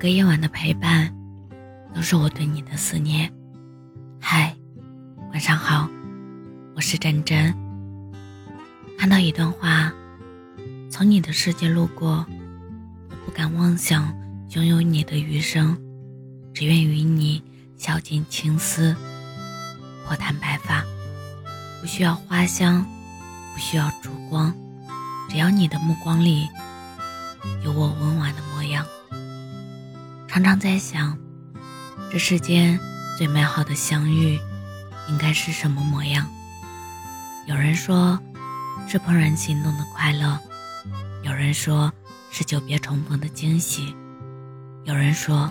每个夜晚的陪伴，都是我对你的思念。嗨，晚上好，我是真真。看到一段话，从你的世界路过，我不敢妄想拥有你的余生，只愿与你笑尽青丝，或谈白发。不需要花香，不需要烛光，只要你的目光里有我温婉的模样。常常在想，这世间最美好的相遇，应该是什么模样？有人说，是怦然心动的快乐；有人说，是久别重逢的惊喜；有人说，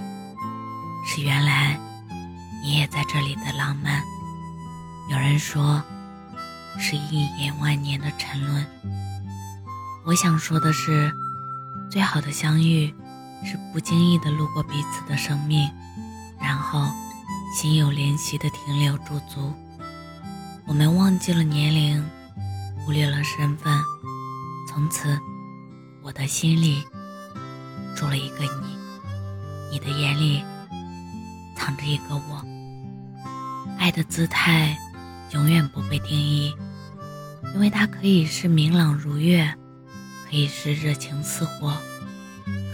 是原来你也在这里的浪漫；有人说，是一眼万年的沉沦。我想说的是，最好的相遇。是不经意的路过彼此的生命，然后心有灵犀的停留驻足。我们忘记了年龄，忽略了身份，从此我的心里住了一个你，你的眼里藏着一个我。爱的姿态永远不被定义，因为它可以是明朗如月，可以是热情似火。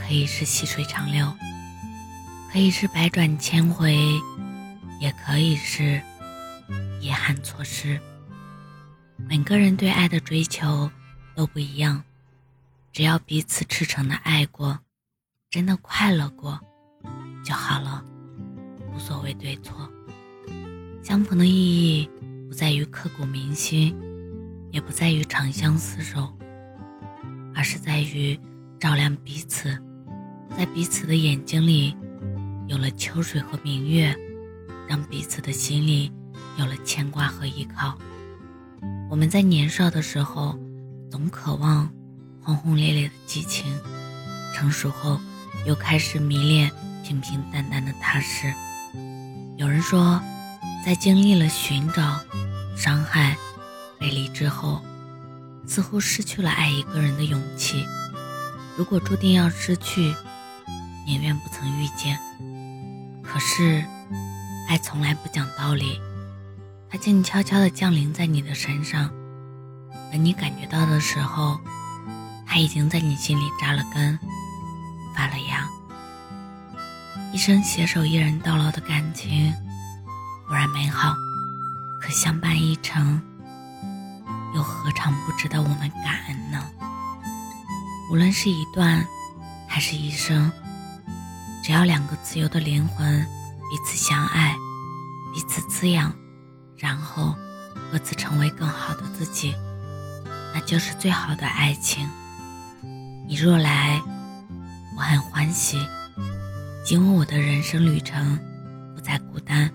可以是细水长流，可以是百转千回，也可以是遗憾错失。每个人对爱的追求都不一样，只要彼此赤诚的爱过，真的快乐过就好了，无所谓对错。相逢的意义不在于刻骨铭心，也不在于长相厮守，而是在于照亮彼此。在彼此的眼睛里，有了秋水和明月，让彼此的心里有了牵挂和依靠。我们在年少的时候，总渴望轰轰烈烈的激情；成熟后，又开始迷恋平平淡淡的踏实。有人说，在经历了寻找、伤害、背离之后，似乎失去了爱一个人的勇气。如果注定要失去，宁愿不曾遇见，可是，爱从来不讲道理，它静悄悄地降临在你的身上，等你感觉到的时候，它已经在你心里扎了根，发了芽。一生携手一人到老的感情，固然美好，可相伴一程，又何尝不值得我们感恩呢？无论是一段，还是一生。只要两个自由的灵魂彼此相爱，彼此滋养，然后各自成为更好的自己，那就是最好的爱情。你若来，我很欢喜，因为我的人生旅程不再孤单，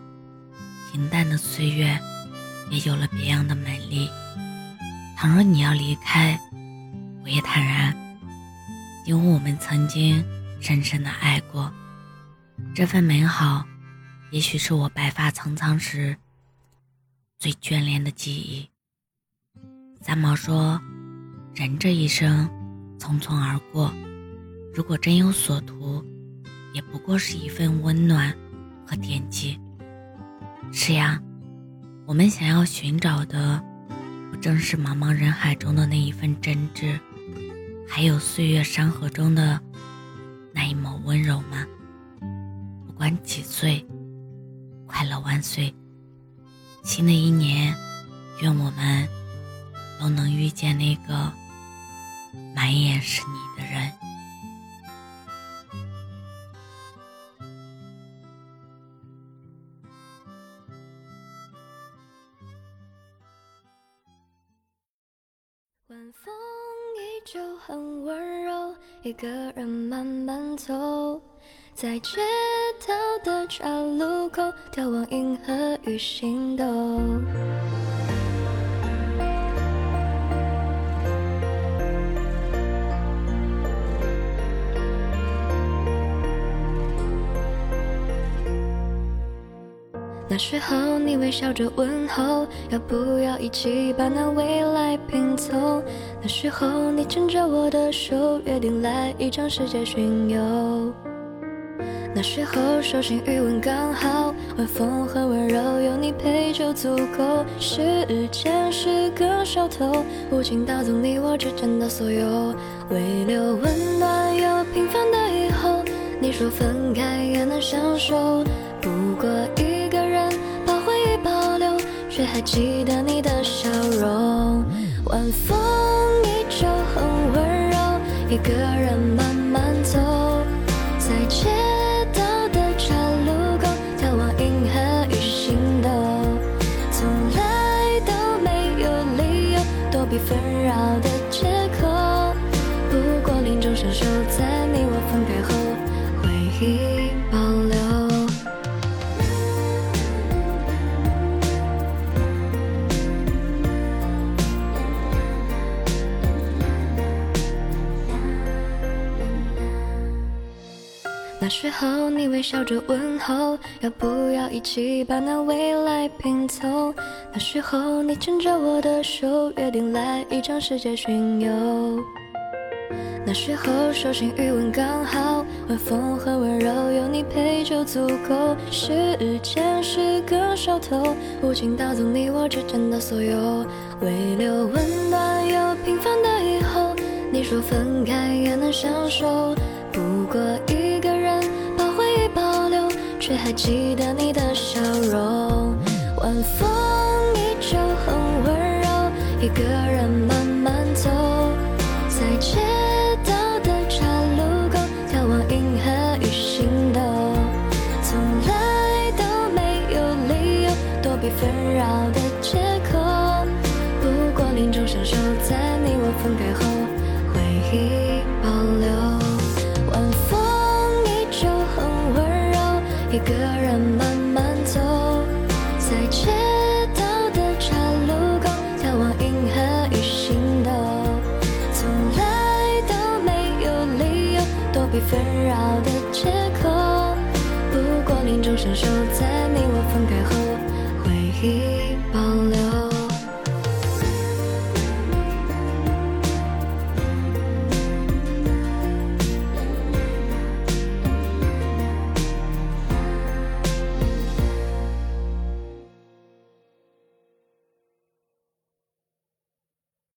平淡的岁月也有了别样的美丽。倘若你要离开，我也坦然，因为我们曾经深深的爱过。这份美好，也许是我白发苍苍时最眷恋的记忆。三毛说：“人这一生匆匆而过，如果真有所图，也不过是一份温暖和惦记。”是呀，我们想要寻找的，不正是茫茫人海中的那一份真挚，还有岁月山河中的那一抹温柔吗？不管几岁，快乐万岁！新的一年，愿我们都能遇见那个满眼是你的人。晚风就很温柔，一个人慢慢走。在街道的岔路口，眺望银河与星斗。那时候你微笑着问候，要不要一起把那未来拼凑？那时候你牵着我的手，约定来一场世界巡游。那时候手心余温刚好，晚风很温柔，有你陪就足够。时间是个小偷，无情盗走你我之间的所有，微留温暖又平凡的以后。你说分开也能相守，不过还记得你的笑容。晚风依旧很温柔，一个人慢慢走，再见那时候你微笑着问候，要不要一起把那未来拼凑？那时候你牵着我的手，约定来一场世界巡游。那时候手心余温刚好，晚风很温柔，有你陪就足够。时间是个小偷，无情盗走你我之间的所有，微留温暖又平凡的以后。你说分开也能相守，不过一，却还记得你的笑容。晚风依旧很温柔，一个人守在你我分开后回忆